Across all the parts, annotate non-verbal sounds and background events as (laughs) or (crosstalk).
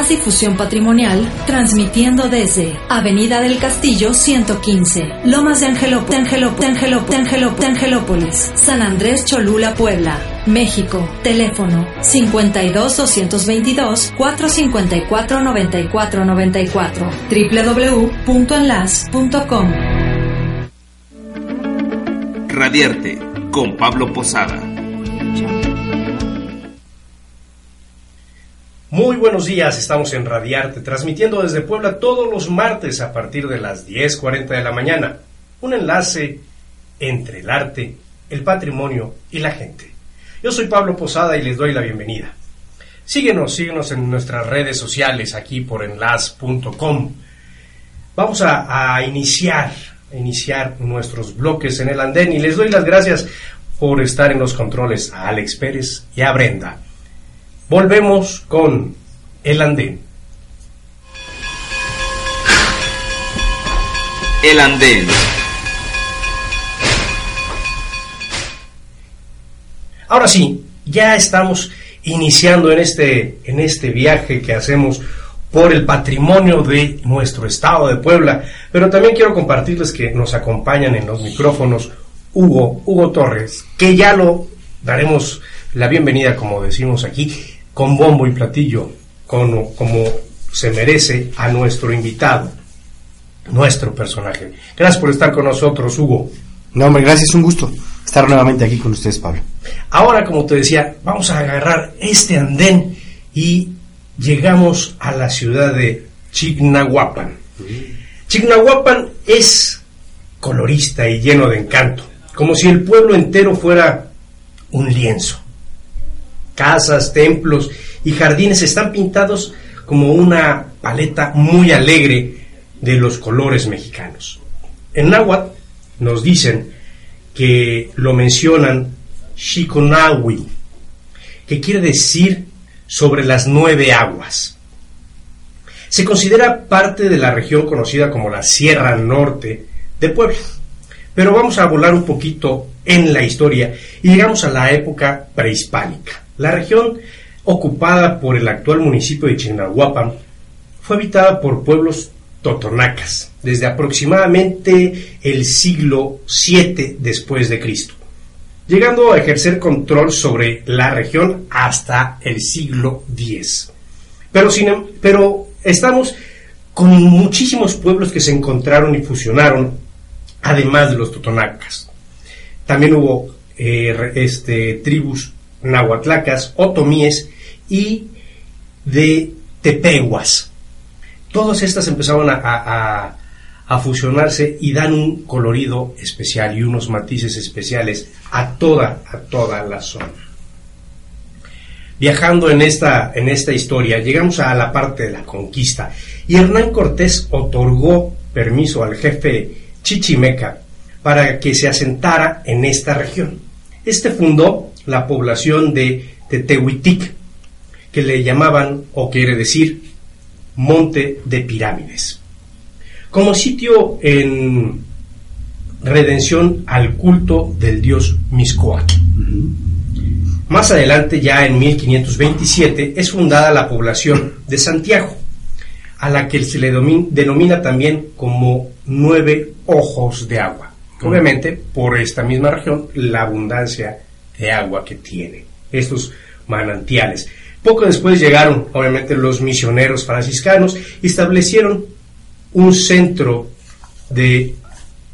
Las Difusión Patrimonial, transmitiendo desde Avenida del Castillo 115, Lomas de Angelópolis, Angelópolis, Angelópolis, Angelópolis, Angelópolis, San Andrés Cholula, Puebla, México. Teléfono 52 222 454 9494 www.enlas.com. Radiarte con Pablo Posada. Muy buenos días, estamos en Radiarte, transmitiendo desde Puebla todos los martes a partir de las 10.40 de la mañana. Un enlace entre el arte, el patrimonio y la gente. Yo soy Pablo Posada y les doy la bienvenida. Síguenos, síguenos en nuestras redes sociales aquí por enlace.com. Vamos a, iniciar, a iniciar nuestros bloques en el andén y les doy las gracias por estar en los controles a Alex Pérez y a Brenda. Volvemos con El Andén. El Andén. Ahora sí, ya estamos iniciando en este, en este viaje que hacemos por el patrimonio de nuestro estado de Puebla, pero también quiero compartirles que nos acompañan en los micrófonos Hugo, Hugo Torres, que ya lo daremos la bienvenida, como decimos aquí, con bombo y platillo, como, como se merece a nuestro invitado, nuestro personaje. Gracias por estar con nosotros, Hugo. No, hombre, gracias, un gusto estar nuevamente aquí con ustedes, Pablo. Ahora, como te decía, vamos a agarrar este andén y llegamos a la ciudad de Chignahuapan. Chignahuapan es colorista y lleno de encanto, como si el pueblo entero fuera un lienzo casas, templos y jardines están pintados como una paleta muy alegre de los colores mexicanos. En náhuatl nos dicen que lo mencionan Shikonawi, que quiere decir sobre las nueve aguas. Se considera parte de la región conocida como la Sierra Norte de Puebla. Pero vamos a volar un poquito en la historia y llegamos a la época prehispánica. La región ocupada por el actual municipio de Chignahuapan fue habitada por pueblos totonacas desde aproximadamente el siglo VII después de Cristo, llegando a ejercer control sobre la región hasta el siglo X. Pero, sin, em, pero estamos con muchísimos pueblos que se encontraron y fusionaron, además de los totonacas. También hubo eh, este, tribus nahuatlacas, otomíes y de tepehuas. Todas estas empezaron a, a, fusionarse y dan un colorido especial y unos matices especiales a toda, a toda la zona. Viajando en esta, en esta historia, llegamos a la parte de la conquista y Hernán Cortés otorgó permiso al jefe Chichimeca para que se asentara en esta región. Este fundó la población de Tetehuitic, que le llamaban, o quiere decir, Monte de Pirámides, como sitio en redención al culto del dios Miscoac. Más adelante, ya en 1527, es fundada la población de Santiago, a la que se le denomina también como nueve ojos de agua. Obviamente, por esta misma región, la abundancia de agua que tiene, estos manantiales. Poco después llegaron, obviamente, los misioneros franciscanos y establecieron un centro de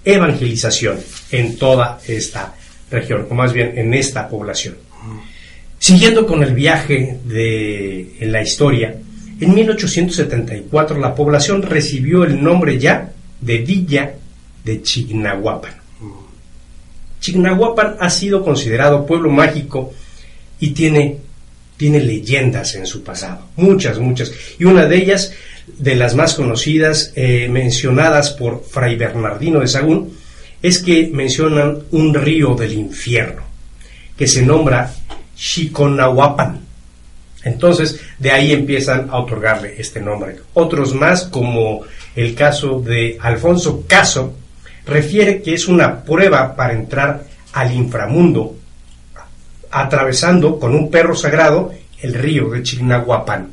evangelización en toda esta región, o más bien en esta población. Siguiendo con el viaje de en la historia, en 1874 la población recibió el nombre ya de Villa de Chignahuapan. Chignahuapan ha sido considerado pueblo mágico y tiene, tiene leyendas en su pasado, muchas, muchas. Y una de ellas, de las más conocidas, eh, mencionadas por Fray Bernardino de Sagún, es que mencionan un río del infierno, que se nombra Chiconahuapan. Entonces, de ahí empiezan a otorgarle este nombre. Otros más, como el caso de Alfonso Caso, refiere que es una prueba para entrar al inframundo, atravesando con un perro sagrado el río de Chignahuapan.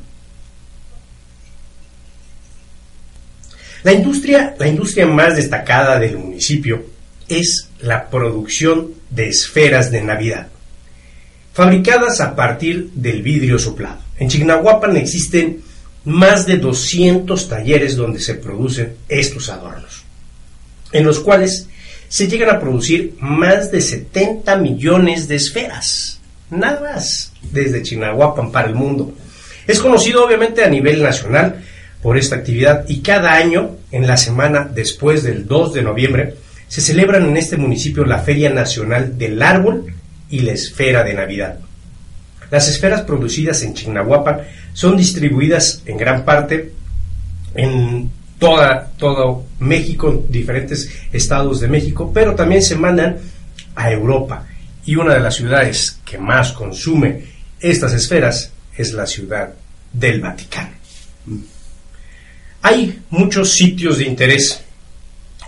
La industria, la industria más destacada del municipio es la producción de esferas de Navidad, fabricadas a partir del vidrio soplado. En Chignahuapan existen más de 200 talleres donde se producen estos adornos, en los cuales se llegan a producir más de 70 millones de esferas, nada más, desde Chignahuapan para el mundo. Es conocido obviamente a nivel nacional por esta actividad y cada año, en la semana después del 2 de noviembre, se celebran en este municipio la Feria Nacional del Árbol y la Esfera de Navidad. Las esferas producidas en Chignahuapan son distribuidas en gran parte en toda, todo México, en diferentes estados de México, pero también se mandan a Europa. Y una de las ciudades que más consume estas esferas es la ciudad del Vaticano. Hay muchos sitios de interés,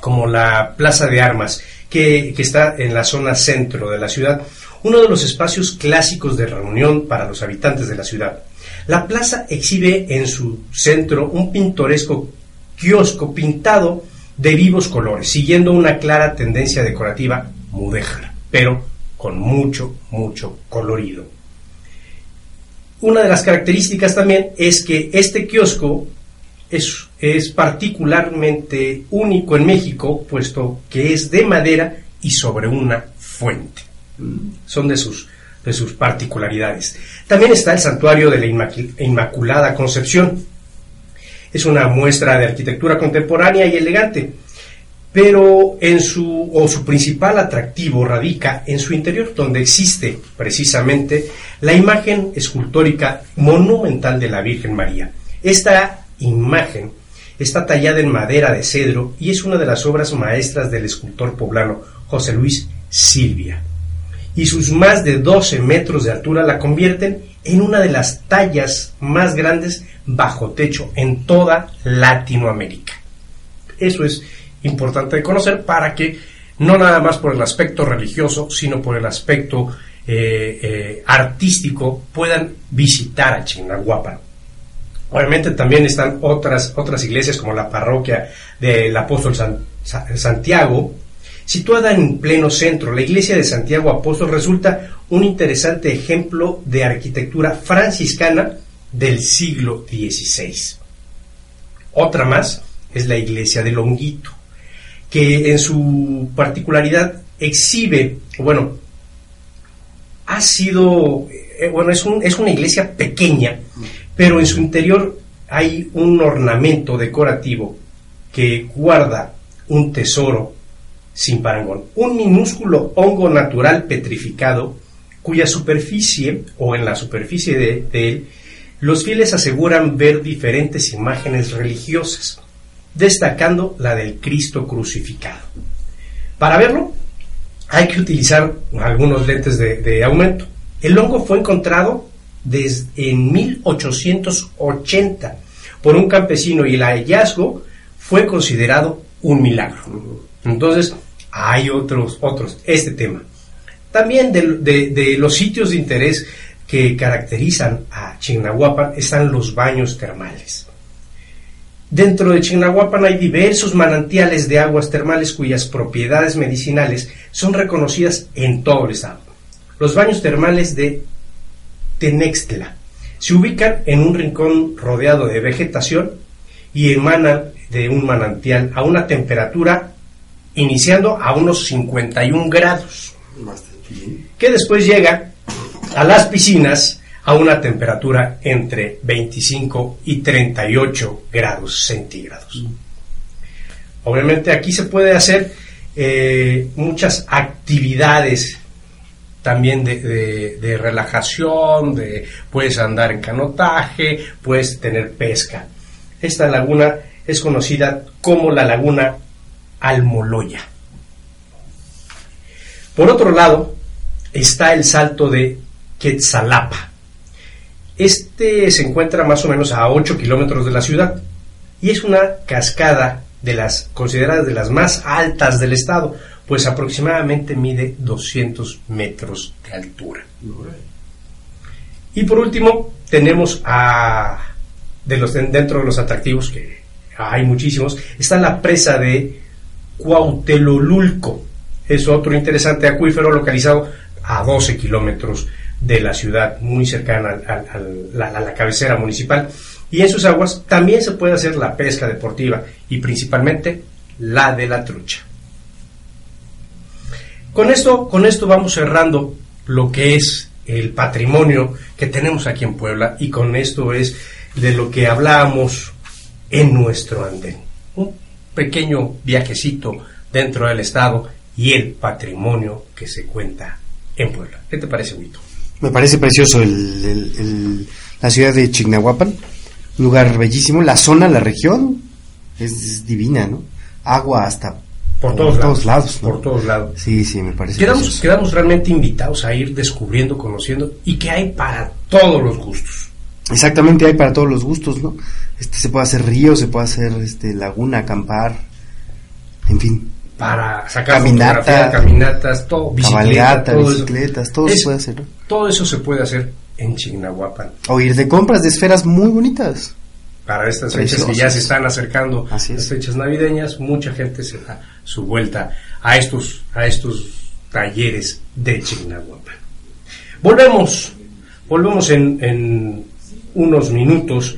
como la Plaza de Armas, que, que, está en la zona centro de la ciudad, uno de los espacios clásicos de reunión para los habitantes de la ciudad. La plaza exhibe en su centro un pintoresco kiosco pintado de vivos colores, siguiendo una clara tendencia decorativa mudéjar, pero con mucho, mucho colorido. Una de las características también es que este kiosco es, es, particularmente único en México, puesto que es de madera y sobre una fuente. Son de sus, de sus particularidades. También está el santuario de la Inmaculada Concepción. Es una muestra de arquitectura contemporánea y elegante, pero en su, o su principal atractivo radica en su interior, donde existe precisamente la imagen escultórica monumental de la Virgen María. Esta imagen está tallada en madera de cedro y es una de las obras maestras del escultor poblano José Luis Silvia. Y sus más de 12 metros de altura la convierten en una de las tallas más grandes bajo techo en toda Latinoamérica. Eso es importante de conocer para que no nada más por el aspecto religioso, sino por el aspecto eh, eh, artístico puedan visitar a Chignahuapan. Obviamente también están otras, otras iglesias como la parroquia del apóstol San, Santiago, situada en pleno centro. La iglesia de Santiago Apóstol resulta un interesante ejemplo de arquitectura franciscana del siglo XVI. Otra más es la iglesia de Longuito, que en su particularidad exhibe, bueno, ha sido, eh, bueno, es, es una iglesia pequeña, pero en su interior hay un ornamento decorativo que guarda un tesoro sin parangón, un minúsculo hongo natural petrificado cuya superficie o en la superficie de, él los fieles aseguran ver diferentes imágenes religiosas, destacando la del Cristo crucificado. Para verlo, hay que utilizar algunos lentes de, de aumento. El hongo fue encontrado desde en 1880 por un campesino y el hallazgo fue considerado un milagro. Entonces, hay otros, otros, este tema. También de, los sitios de interés que caracterizan a Chignahuapan están los baños termales. Dentro de Chignahuapan hay diversos manantiales de aguas termales cuyas propiedades medicinales son reconocidas en todo el estado. Los baños termales de Tenextla se ubican en un rincón rodeado de vegetación y emanan de un manantial a una temperatura iniciando a unos 51 grados, que después llega a las piscinas a una temperatura entre 25 y 38 grados centígrados. Obviamente aquí se puede hacer eh, muchas actividades también de, de, de, relajación, de, puedes andar en canotaje, puedes tener pesca. Esta laguna es conocida como la laguna Almoloya. Por otro lado, está el salto de Quetzalapa. Este se encuentra más o menos a 8 kilómetros de la ciudad y es una cascada de las consideradas de las más altas del estado, pues aproximadamente mide 200 metros de altura. Y por último, tenemos a de los dentro de los atractivos que hay muchísimos. Está la presa de Cuautelolulco, es otro interesante acuífero localizado a 12 kilómetros de la ciudad, muy cercana a, la, cabecera municipal. Y en sus aguas también se puede hacer la pesca deportiva y principalmente la de la trucha. Con esto, con esto vamos cerrando lo que es el patrimonio que tenemos aquí en Puebla y con esto es de lo que hablábamos en nuestro andén. Un pequeño viajecito dentro del Estado y el patrimonio que se cuenta en Puebla. ¿Qué te parece, Huito? Me parece precioso la ciudad de Chignahuapan, lugar bellísimo. La zona, la región, es, divina, ¿no? Agua hasta por, todos, lados, Por todos lados. Sí, sí, me parece. Quedamos, quedamos realmente invitados a ir descubriendo, conociendo y que hay para todos los gustos. Exactamente, hay para todos los gustos, ¿no? Este, se puede hacer río, se puede hacer este, laguna, acampar, en fin. Para sacar Caminata, caminatas, todo, bicicleta, bicicletas, todo se puede hacer. Todo eso se puede hacer en Chignahuapan. O ir de compras de esferas muy bonitas. Para estas fechas que ya se están acercando, las fechas navideñas, mucha gente se da su vuelta a estos, a estos talleres de Chignahuapan. Volvemos, volvemos en, en unos minutos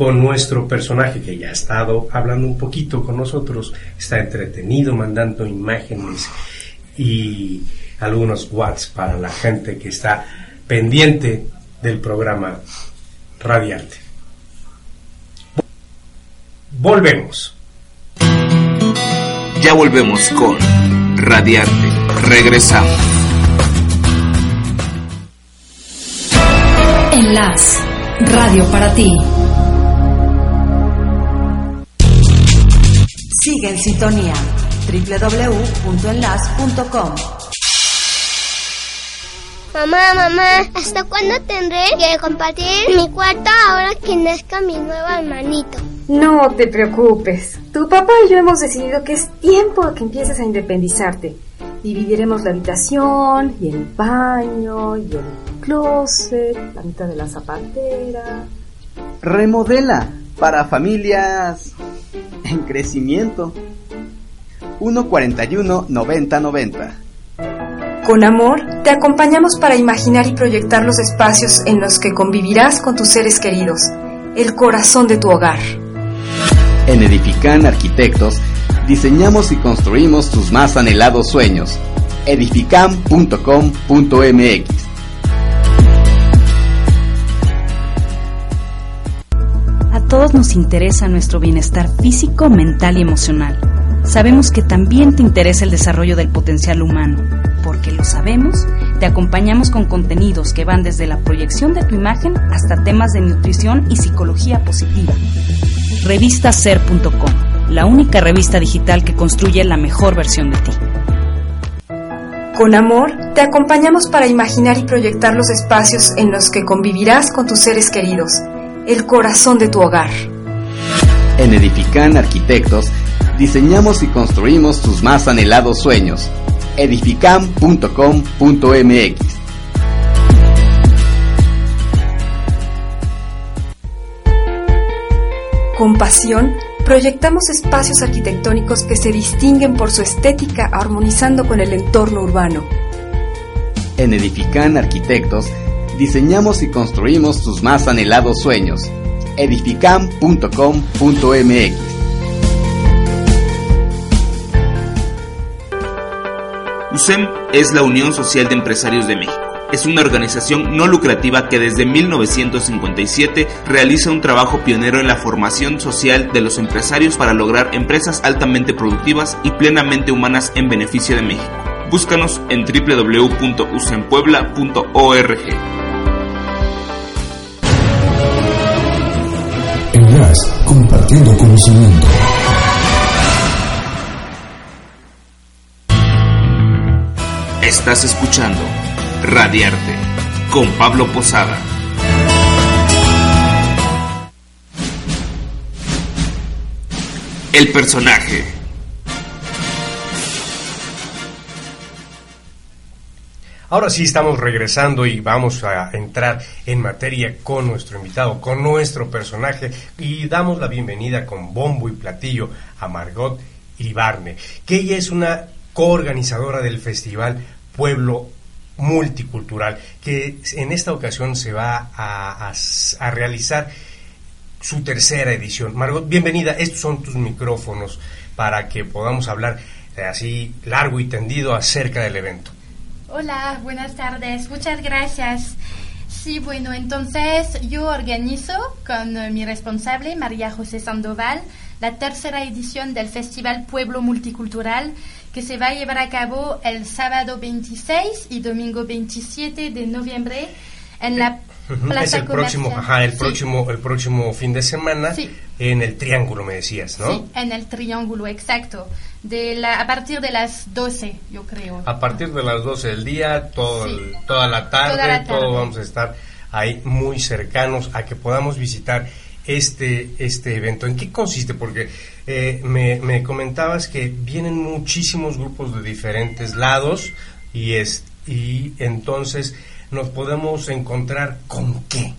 con nuestro personaje que ya ha estado hablando un poquito con nosotros, está entretenido, mandando imágenes y algunos watts para la gente que está pendiente del programa Radiarte. Volvemos. Ya volvemos con Radiarte. Regresamos. Enlace. Radio para ti. Sigue en sintonía www.enlace.com. Mamá, mamá, ¿hasta cuándo tendré que compartir mi cuarto ahora que nazca mi nuevo hermanito? No te preocupes. Tu papá y yo hemos decidido que es tiempo que empieces a independizarte. Dividiremos la habitación y el baño y el closet, la mitad de la zapatera. Remodela para familias (laughs) en crecimiento. 141 90 90. Con amor, te acompañamos para imaginar y proyectar los espacios en los que convivirás con tus seres queridos, el corazón de tu hogar. En Edifican Arquitectos, diseñamos y construimos tus más anhelados sueños. edifican.com.mx todos nos interesa nuestro bienestar físico, mental y emocional. Sabemos que también te interesa el desarrollo del potencial humano. Porque lo sabemos, te acompañamos con contenidos que van desde la proyección de tu imagen hasta temas de nutrición y psicología positiva. Revistaser.com, la única revista digital que construye la mejor versión de ti. Con amor, te acompañamos para imaginar y proyectar los espacios en los que convivirás con tus seres queridos el corazón de tu hogar. En Edifican Arquitectos, diseñamos y construimos tus más anhelados sueños. edifican.com.mx Con pasión, proyectamos espacios arquitectónicos que se distinguen por su estética armonizando con el entorno urbano. En Edifican Arquitectos, diseñamos y construimos tus más anhelados sueños. edificam.com.mx USEM es la Unión Social de Empresarios de México. Es una organización no lucrativa que desde 1957 realiza un trabajo pionero en la formación social de los empresarios para lograr empresas altamente productivas y plenamente humanas en beneficio de México. Búscanos en www.usempuebla.org. compartiendo conocimiento. Estás escuchando Radiarte con Pablo Posada. El personaje. Ahora sí estamos regresando y vamos a entrar en materia con nuestro invitado, con nuestro personaje y damos la bienvenida con bombo y platillo a Margot Iribarne, que ella es una coorganizadora del festival Pueblo Multicultural, que en esta ocasión se va a, realizar su tercera edición. Margot, bienvenida, estos son tus micrófonos para que podamos hablar eh, así largo y tendido acerca del evento. Hola, buenas tardes. Muchas gracias. Sí, bueno, entonces yo organizo con eh, mi responsable, María José Sandoval, la tercera edición del Festival Pueblo Multicultural que se va a llevar a cabo el sábado 26 y domingo 27 de noviembre en la Plaza es el próximo, ajá, el Sí. próximo, el próximo fin de semana Sí. En el Triángulo, me decías, ¿no? Sí, en el triángulo, exacto. De la, a partir de las 12, yo creo. A partir de las 12 del día, todo Sí. el- toda, la tarde, Toda la todo tarde. vamos a estar ahí muy cercanos a que podamos visitar este, este evento. ¿En qué consiste? Porque eh, me, me comentabas que vienen muchísimos grupos de diferentes lados y, es, y entonces nos podemos encontrar con qué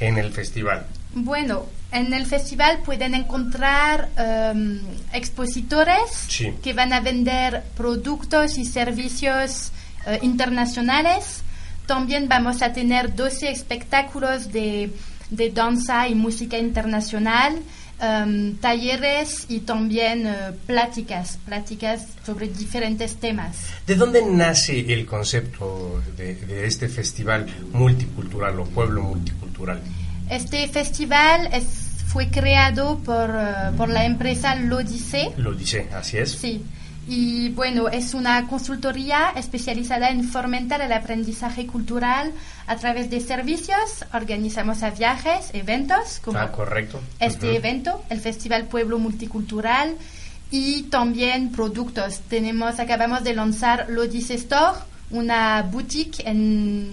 en el festival. Bueno, en el festival pueden encontrar em, expositores Sí. que van a vender productos y servicios eh, internacionales. También vamos a tener 12 espectáculos de, de danza y música internacional, em, talleres y también eh, pláticas, pláticas sobre diferentes temas. ¿De dónde nace el concepto de, de este festival multicultural o pueblo multicultural? Este festival es, fue creado por, eh, por la empresa Lodice. Lo dice, así es. Sí. Y bueno, es una consultoría especializada en fomentar el aprendizaje cultural a través de servicios. Organizamos a viajes, eventos, como Ah, correcto. este Ujú. evento, el Festival Pueblo Multicultural, y también productos. Tenemos, acabamos de lanzar Lodice Store, una boutique en,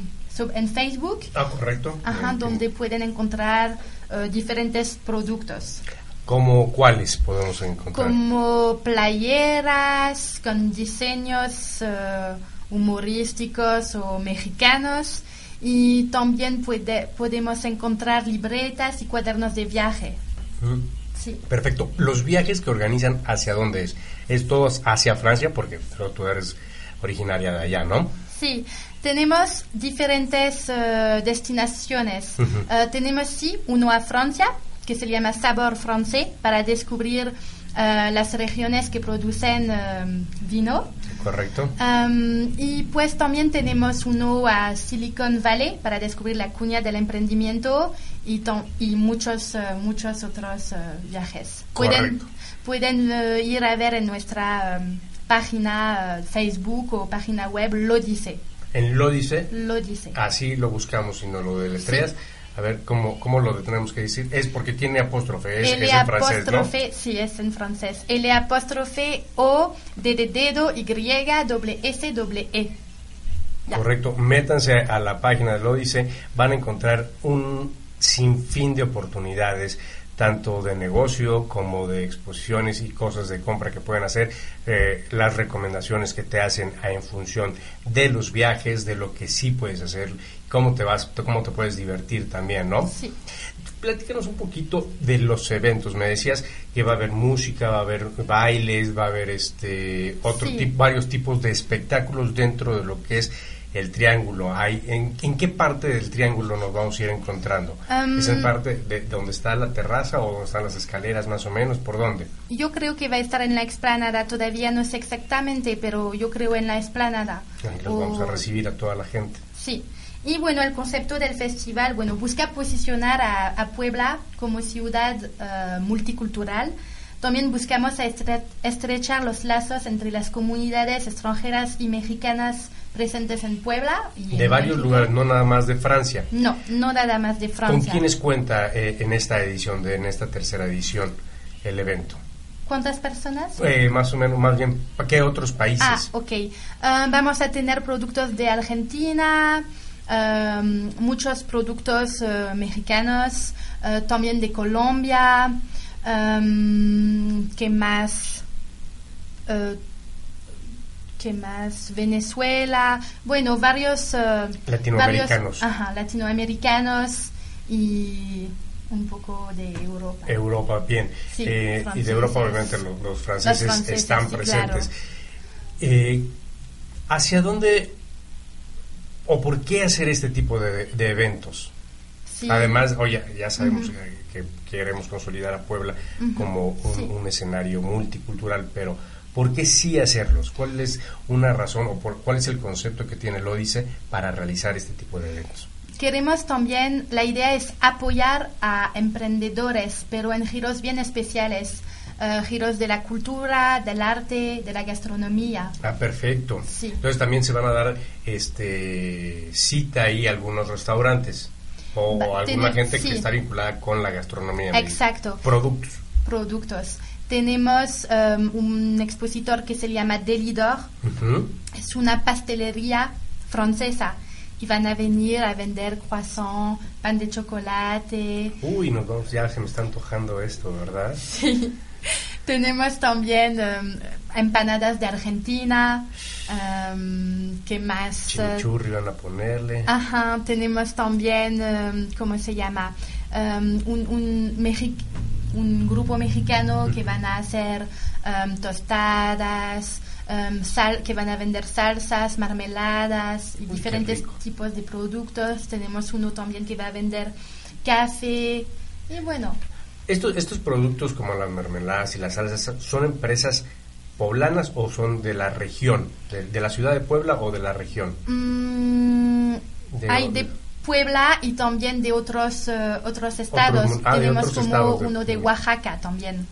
en Facebook, Ah, correcto. ajá, Eh, donde pueden encontrar eh, diferentes productos. ¿Cómo cuáles podemos encontrar? Como playeras con diseños eh, humorísticos o mexicanos y también puede- podemos encontrar libretas y cuadernos de viaje. Mm, Sí. Perfecto. ¿Los viajes que organizan hacia dónde es? ¿Es todos hacia Francia? Porque tú eres originaria de allá, ¿no? Sí, tenemos diferentes eh, destinaciones. Eh, tenemos, sí, uno a Francia, que se llama Sabor Francés, para descubrir eh, las regiones que producen vino. Correcto. Um, y pues también tenemos uno a Silicon Valley para descubrir la cuña del emprendimiento y, y muchos, muchos otros viajes. Pueden, Correcto. pueden ir a ver en nuestra um, página Facebook o página web lo dice. En lo dice, Lo dice. así lo buscamos si no lo deletreas. A ver, ¿cómo, ¿cómo lo tenemos que decir? Es porque tiene apóstrofe, es, L es en francés, ¿no? apóstrofe, sí, es en francés. L apóstrofe O, D de dedo, Y, doble S, doble E. Ya. Correcto, métanse a la página de Lodice, van a encontrar un sinfín de oportunidades, tanto de negocio como de exposiciones y cosas de compra que pueden hacer, eh, las recomendaciones que te hacen en función de los viajes, de lo que sí puedes hacer, cómo te vas, cómo te puedes divertir también, ¿no? Sí. Platícanos un poquito de los eventos. Me decías que va a haber música, va a haber bailes, va a haber este otro Sí. tip- varios tipos de espectáculos dentro de lo que es el triángulo. Hay, en, en qué parte del triángulo nos vamos a ir encontrando? Am, ¿Es en parte de, de donde está la terraza o donde están las escaleras más o menos? ¿Por dónde? Yo creo que va a estar en la explanada, todavía no sé exactamente, pero yo creo en la explanada. Ahí los vamos a O- recibir a toda la gente. Sí. Y bueno, el concepto del festival, bueno, busca posicionar a, a Puebla como ciudad eh, multicultural. También buscamos a estre- estrechar los lazos entre las comunidades extranjeras y mexicanas presentes en Puebla. Y De en varios México. lugares, no nada más de Francia. No, no nada más de ¿Con Francia. quiénes cuenta eh, en esta edición, de, en esta tercera edición, el evento? ¿Cuántas personas? Eh, más o menos, más bien, ¿para qué otros países? Ah, ok. Ah, vamos a tener productos de Argentina, am, muchos productos eh, mexicanos, también de Colombia. am, ¿Qué más? ¿Qué más? Venezuela, bueno, varios... eh, Latinoamericanos. varios, ajá, latinoamericanos y un poco de Europa. Europa, bien. Sí, Eh, y de. Europa, obviamente, lo- los, franceses, Los franceses, están sí, presentes. claro. Eh, ¿Hacia dónde o por qué hacer este tipo de, de eventos? Sí. Además, oye, ya sabemos que, que queremos consolidar a Puebla como un escenario multicultural, pero ¿por qué sí hacerlos? ¿Cuál es una razón o por, cuál es el concepto que tiene el Ódice para realizar este tipo de eventos? Queremos también, la idea es apoyar a emprendedores, pero en giros bien especiales, eh, giros de la cultura, del arte, de la gastronomía. Ah, perfecto. Sí. Entonces también se van a dar este cita ahí a algunos restaurantes o Va- alguna gente sí. que está vinculada con la gastronomía. Exacto. Productos. Productos. Tenemos em, un expositor que se llama Delidor, Ujú. es una pastelería francesa y van a venir a vender croissant, pan de chocolate. Uy, nos vamos, ya se me está antojando esto, ¿verdad? (laughs) Sí. Tenemos también em, empanadas de Argentina. em, ¿Qué más? Chimichurri van a ponerle. Ajá, tenemos también, em, ¿cómo se llama? Un, un, mexi- un grupo mexicano que van a hacer em, tostadas, em, sal, que van a vender salsas, marmeladas y Uy, diferentes tipos de productos. Tenemos uno también que va a vender café y bueno, Estos, estos productos como las mermeladas y las salsas, ¿son empresas poblanas o son de la región? ¿De, de la ciudad de Puebla o de la región? mm, De- hay de Puebla y también de otros eh, otros estados. ah, Tenemos otros como estados uno de Oaxaca también.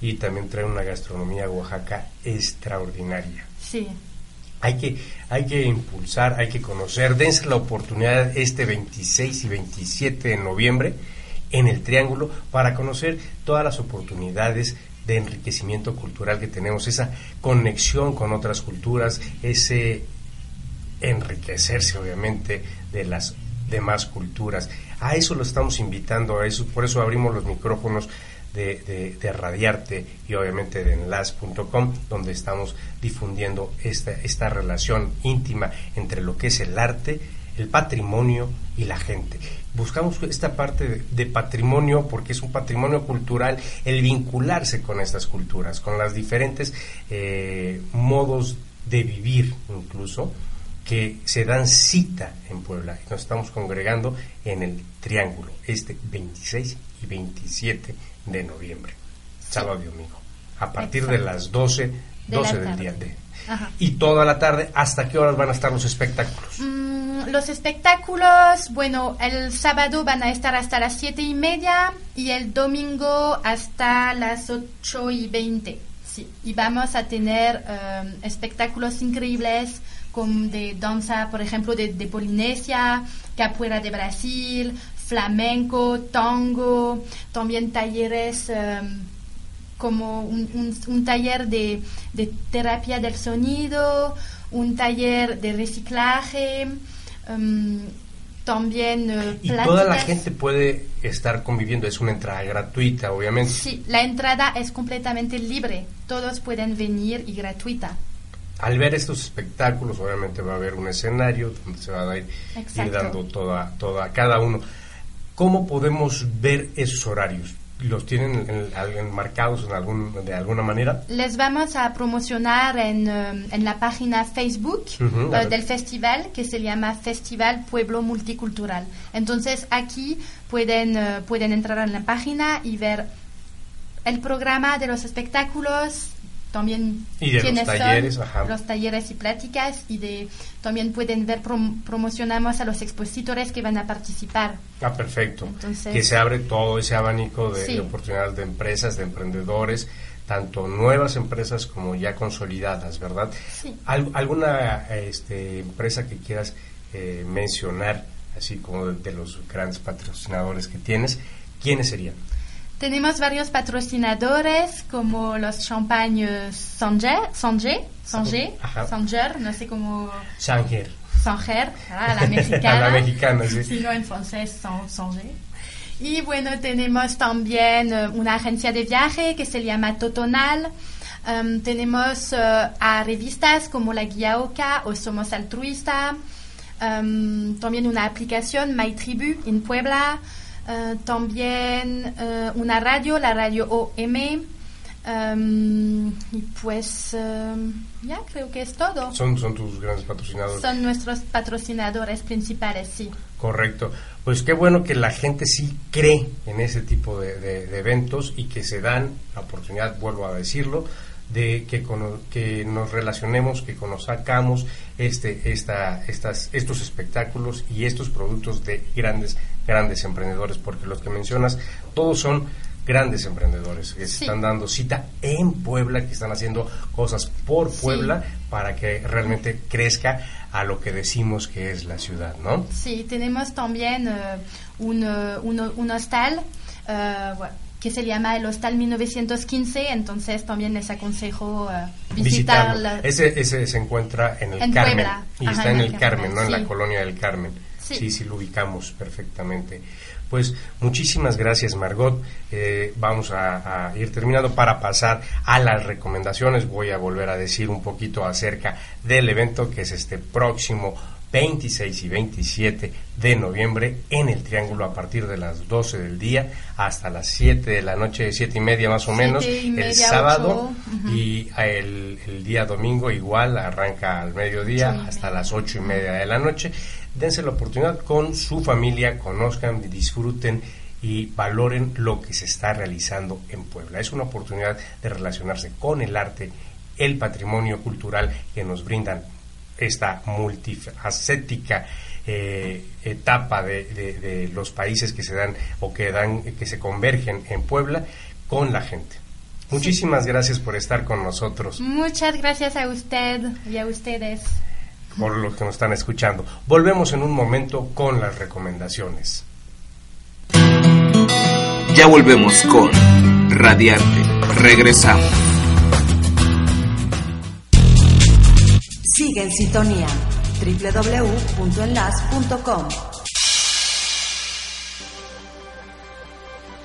Y también trae una gastronomía Oaxaca extraordinaria. Sí. Hay que, hay que impulsar, hay que conocer. Dense la oportunidad este 26 y 27 de noviembre en el Triángulo para conocer todas las oportunidades de enriquecimiento cultural que tenemos, esa conexión con otras culturas, ese enriquecerse obviamente de las demás culturas. A eso lo estamos invitando, a eso, por eso abrimos los micrófonos de, de, Radiarte y obviamente de enlace.com, donde estamos difundiendo esta, esta relación íntima entre lo que es el arte, el patrimonio y la gente. Buscamos esta parte de, de patrimonio porque es un patrimonio cultural, el vincularse con estas culturas, con las diferentes eh, modos de vivir incluso que se dan cita en Puebla. Nos estamos congregando en el Triángulo este 26 y 27 de noviembre, sábado y domingo, a partir de las 12, De la 12 del día. De, Ajá. y toda la tarde, ¿hasta qué horas van a estar los espectáculos? Mm, los espectáculos, bueno, el sábado van a estar hasta las siete y media y el domingo hasta las ocho y veinte. Sí, y vamos a tener em, espectáculos increíbles como de danza, por ejemplo, de, de Polinesia, capoeira de Brasil, flamenco, tango, también talleres em, como un, un- un taller de, de terapia del sonido, un taller de reciclaje, em, también eh, Y toda la gente puede estar conviviendo, es una entrada gratuita, obviamente. Sí, la entrada es completamente libre, todos pueden venir y gratuita. Al ver estos espectáculos, obviamente va a haber un escenario donde se va a ir, dando toda, toda, cada uno. ¿Cómo podemos ver esos horarios? ¿Los tienen en- en- enmarcados en algún, de alguna manera? Les vamos a promocionar en, em, en la página Facebook eh, del festival que se llama Festival Pueblo Multicultural. Entonces aquí pueden, eh, pueden entrar en la página y ver el programa de los espectáculos, también Y de los quiénes son, talleres, ajá. los talleres y pláticas y de también pueden ver prom- promocionamos a los expositores que van a participar. Ah, perfecto. Entonces- que se abre todo ese abanico de, Sí. de oportunidades de empresas, de emprendedores, tanto nuevas empresas como ya consolidadas, ¿verdad? Sí. Al- ¿Alguna este, empresa que quieras eh, mencionar, así como de, de los grandes patrocinadores que tienes? ¿Quiénes serían? Tenemos varios patrocinadores como los champagnes Sanger, Sanger, Sanger. Sanger, no sé cómo Sanger. Sanger, a la (laughs) mexicana. A la mexicana, sí. Si no en francés, San- Sanger. Y bueno, tenemos también eh, una agencia de viaje que se llama Totonal. Um, tenemos uh, a revistas como la Guía Oca o Somos Altruista, um, también una aplicación My Tribu en Puebla, uh, también uh, una radio, la radio OM. Um, y pues um, ya creo que es todo. Son, son tus grandes patrocinadores. Son nuestros patrocinadores principales, sí. Correcto. Pues qué bueno que la gente sí cree en ese tipo de, de- de eventos y que se dan la oportunidad, vuelvo a decirlo, de que, cono- que nos relacionemos, que conozcamos este, esta, estas, estos espectáculos y estos productos de grandes, grandes emprendedores, porque los que mencionas, todos son grandes emprendedores que se están dando cita en Puebla, que están haciendo cosas por Sí. Puebla para que realmente crezca a lo que decimos que es la ciudad, ¿no? Sí, tenemos también eh, un, eh, un, un hostal bueno, que se llama el Hostal 1915, entonces también les aconsejo eh, visitar la- Ese, ese se encuentra en el En Carmen. Puebla. Y Ajá, está en el Carmen, Carmen, ¿no? En la colonia del Carmen. Sí. Sí, lo ubicamos perfectamente. Pues muchísimas gracias, Margot. Eh, vamos a, a ir terminando para pasar a las recomendaciones. Voy a volver a decir un poquito acerca del evento que es este próximo 26 y 27 de noviembre en el Triángulo a partir de las 12 del día hasta las 7 de la noche, 7 y media más o menos, el sábado y el, el día domingo igual arranca al mediodía hasta las 8 y media de la noche. Dense la oportunidad con su familia, conozcan, disfruten y valoren lo que se está realizando en Puebla. Es una oportunidad de relacionarse con el arte, el patrimonio cultural que nos brindan esta multifacética eh, etapa de, de- de los países que se dan o que dan que se convergen en Puebla con la gente. Muchísimas gracias por estar con nosotros, Muchas gracias a usted y a ustedes. por los que nos están escuchando. Volvemos en un momento con las recomendaciones. Ya volvemos con Radiarte. Regresamos. Sigue en sintonía www.enlace.com.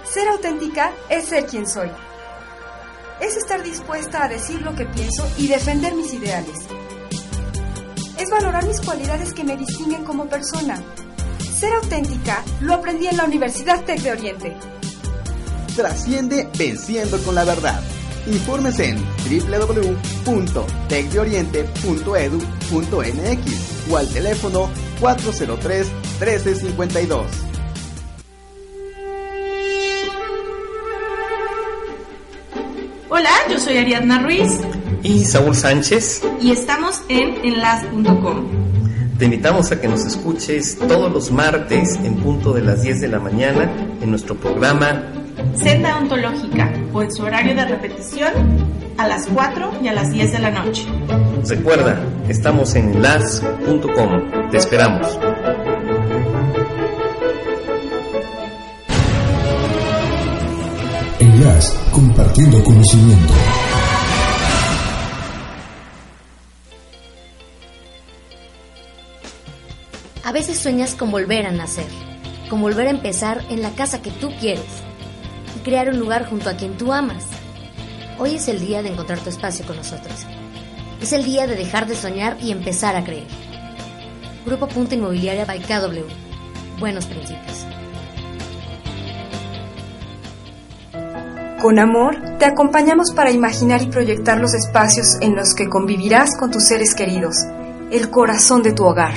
Ser auténtica es ser quien soy. Es estar dispuesta a decir lo que pienso y defender mis ideales. Es valorar mis cualidades que me distinguen como persona. Ser auténtica lo aprendí en la Universidad Tec de Oriente. Trasciende venciendo con la verdad. Informes en www.tecdeoriente.edu.mx o al teléfono 403 1352. Hola, yo soy Ariadna Ruiz Y Saúl Sánchez, y estamos en enlace.com. te invitamos a que nos escuches todos los martes en punto de las 10 de la mañana en nuestro programa Senda ontológica o en su horario de repetición a las 4 y a las 10 de la noche. Recuerda, estamos en las.com. Te esperamos. Enlace, compartiendo conocimiento. A veces sueñas con volver a nacer, con volver a empezar en la casa que tú quieres crear un lugar junto a quien tú amas. Hoy es el día de encontrar tu espacio con nosotros. Es el día de dejar de soñar y empezar a creer. Grupo Punta Inmobiliaria by KW. Buenos principios. Con amor, te acompañamos para imaginar y proyectar los espacios en los que convivirás con tus seres queridos, el corazón de tu hogar.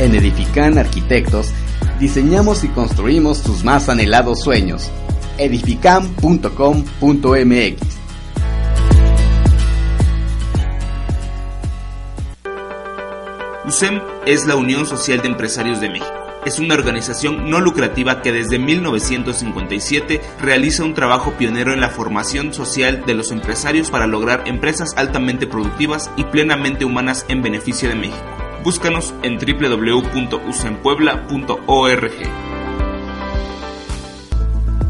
En Edifican Arquitectos diseñamos y construimos tus más anhelados sueños. edifican.com.mx USEM es la Unión Social de Empresarios de México. Es una organización no lucrativa que desde 1957 realiza un trabajo pionero en la formación social de los empresarios para lograr empresas altamente productivas y plenamente humanas en beneficio de México. Búscanos en www.usempuebla.org.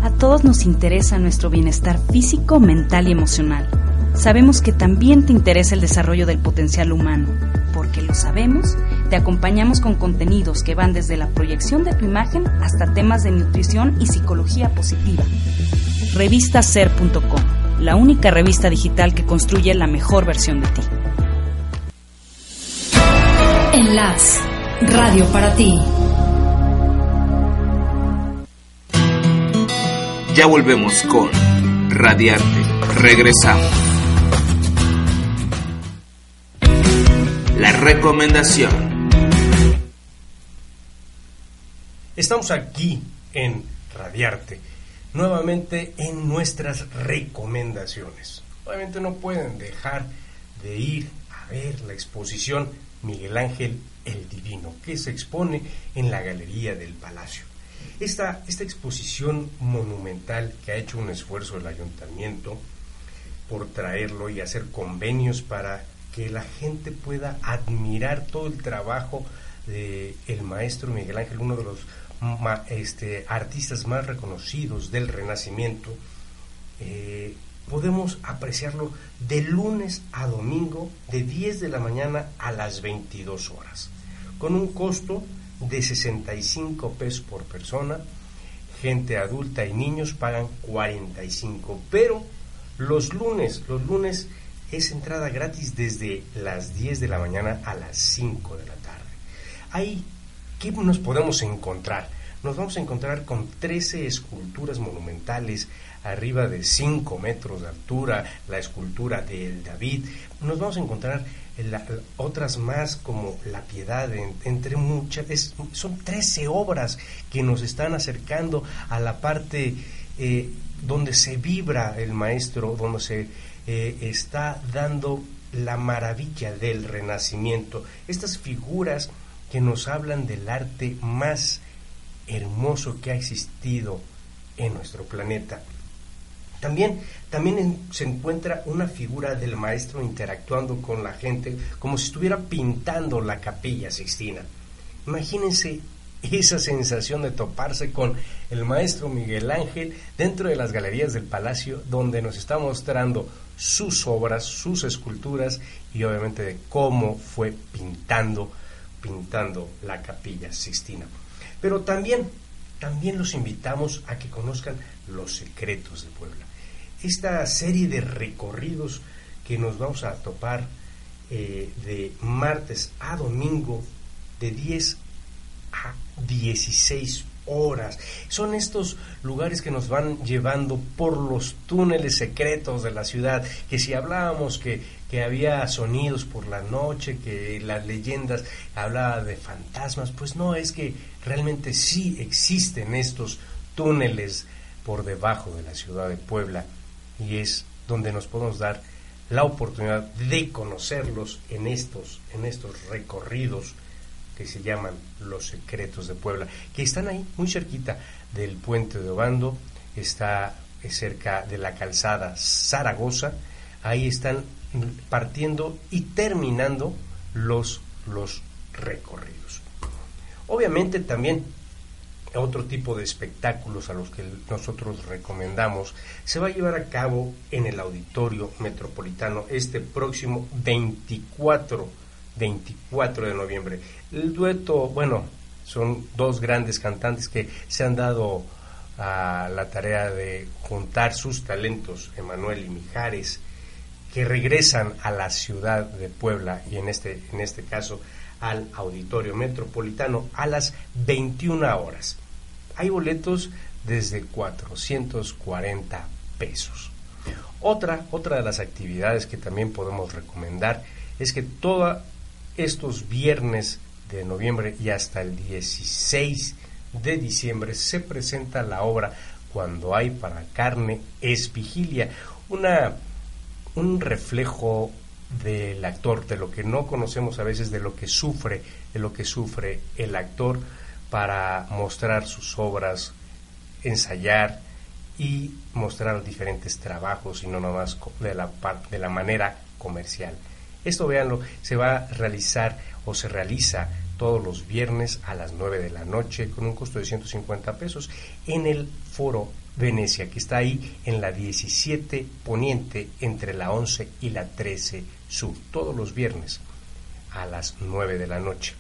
A todos nos interesa nuestro bienestar físico, mental y emocional. Sabemos que también te interesa el desarrollo del potencial humano. Porque lo sabemos, te acompañamos con contenidos que van desde la proyección de tu imagen hasta temas de nutrición y psicología positiva. Revistaser.com, la única revista digital que construye la mejor versión de ti. Enlace, radio para ti. Ya volvemos con Radiarte. Regresamos. La recomendación. Estamos aquí en Radiarte, nuevamente en nuestras recomendaciones. Obviamente no pueden dejar de ir a ver la exposición Miguel Ángel el Divino, que se expone en la Galería del Palacio. Esta, esta exposición monumental que ha hecho un esfuerzo el ayuntamiento por traerlo y hacer convenios para que la gente pueda admirar todo el trabajo de el maestro Miguel Ángel, uno de los este, artistas más reconocidos del Renacimiento, eh, podemos apreciarlo de lunes a domingo, de 10 de la mañana a las 22 horas, con un costo de 65 pesos por persona. Gente adulta y niños pagan 45, pero los lunes, los lunes es entrada gratis desde las 10 de la mañana a las 5 de la tarde. Ahí, ¿qué nos podemos encontrar? Nos vamos a encontrar con 13 esculturas monumentales arriba de 5 metros de altura, la escultura del David. Nos vamos a encontrar otras más como La Piedad, entre muchas. son 13 obras que nos están acercando a la parte eh, donde se vibra el maestro, donde se eh, está dando la maravilla del renacimiento. Estas figuras que nos hablan del arte más hermoso que ha existido en nuestro planeta. También, también se encuentra una figura del maestro interactuando con la gente como si estuviera pintando la capilla sixtina. Imagínense esa sensación de toparse con el maestro Miguel Ángel dentro de las galerías del palacio donde nos está mostrando sus obras, sus esculturas y obviamente de cómo fue pintando, pintando la capilla sixtina. Pero también, también los invitamos a que conozcan los secretos de Puebla. Esta serie de recorridos que nos vamos a topar eh, de martes a domingo de 10 a 16 horas. Son estos lugares que nos van llevando por los túneles secretos de la ciudad, que si hablábamos que, que había sonidos por la noche, que las leyendas hablaban de fantasmas, pues no, es que realmente sí existen estos túneles por debajo de la ciudad de Puebla y es donde nos podemos dar la oportunidad de conocerlos en estos, en estos recorridos que se llaman Los Secretos de Puebla, que están ahí muy cerquita del puente de Obando, está cerca de la calzada Zaragoza, ahí están partiendo y terminando los, los recorridos. Obviamente también otro tipo de espectáculos a los que nosotros recomendamos se va a llevar a cabo en el Auditorio Metropolitano este próximo 24, 24 de noviembre. El dueto, bueno, son dos grandes cantantes que se han dado a la tarea de juntar sus talentos, Emanuel y Mijares, que regresan a la ciudad de Puebla y en este, en este caso al Auditorio Metropolitano a las 21 horas. Hay boletos desde 440 pesos. Otra, otra de las actividades que también podemos recomendar es que todos estos viernes de noviembre y hasta el 16 de diciembre se presenta la obra Cuando hay para carne es vigilia, una, un reflejo del actor, de lo que no conocemos a veces, de lo que sufre, de lo que sufre el actor para mostrar sus obras, ensayar y mostrar diferentes trabajos y no nomás de la, de la manera comercial. Esto, véanlo, se va a realizar o se realiza todos los viernes a las 9 de la noche con un costo de 150 pesos en el Foro Venecia, que está ahí en la 17 Poniente entre la 11 y la 13 Sur, todos los viernes a las 9 de la noche.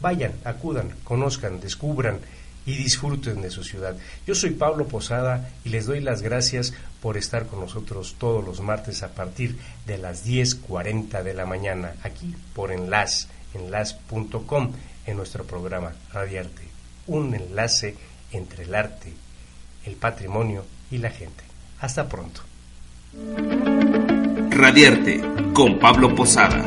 Vayan, acudan, conozcan, descubran y disfruten de su ciudad. Yo soy Pablo Posada y les doy las gracias por estar con nosotros todos los martes a partir de las 10.40 de la mañana, aquí por Enlace, enlace.com, en nuestro programa Radiarte. Un enlace entre el arte, el patrimonio y la gente. Hasta pronto. Radiarte con Pablo Posada.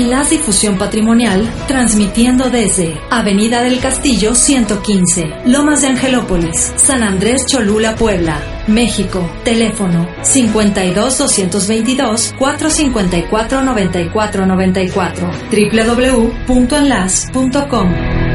Enlace Difusión Patrimonial, transmitiendo desde Avenida del Castillo 115, Lomas de Angelópolis, San Andrés Cholula, Puebla, México. Teléfono 52 222 454 9494 www.enlace.com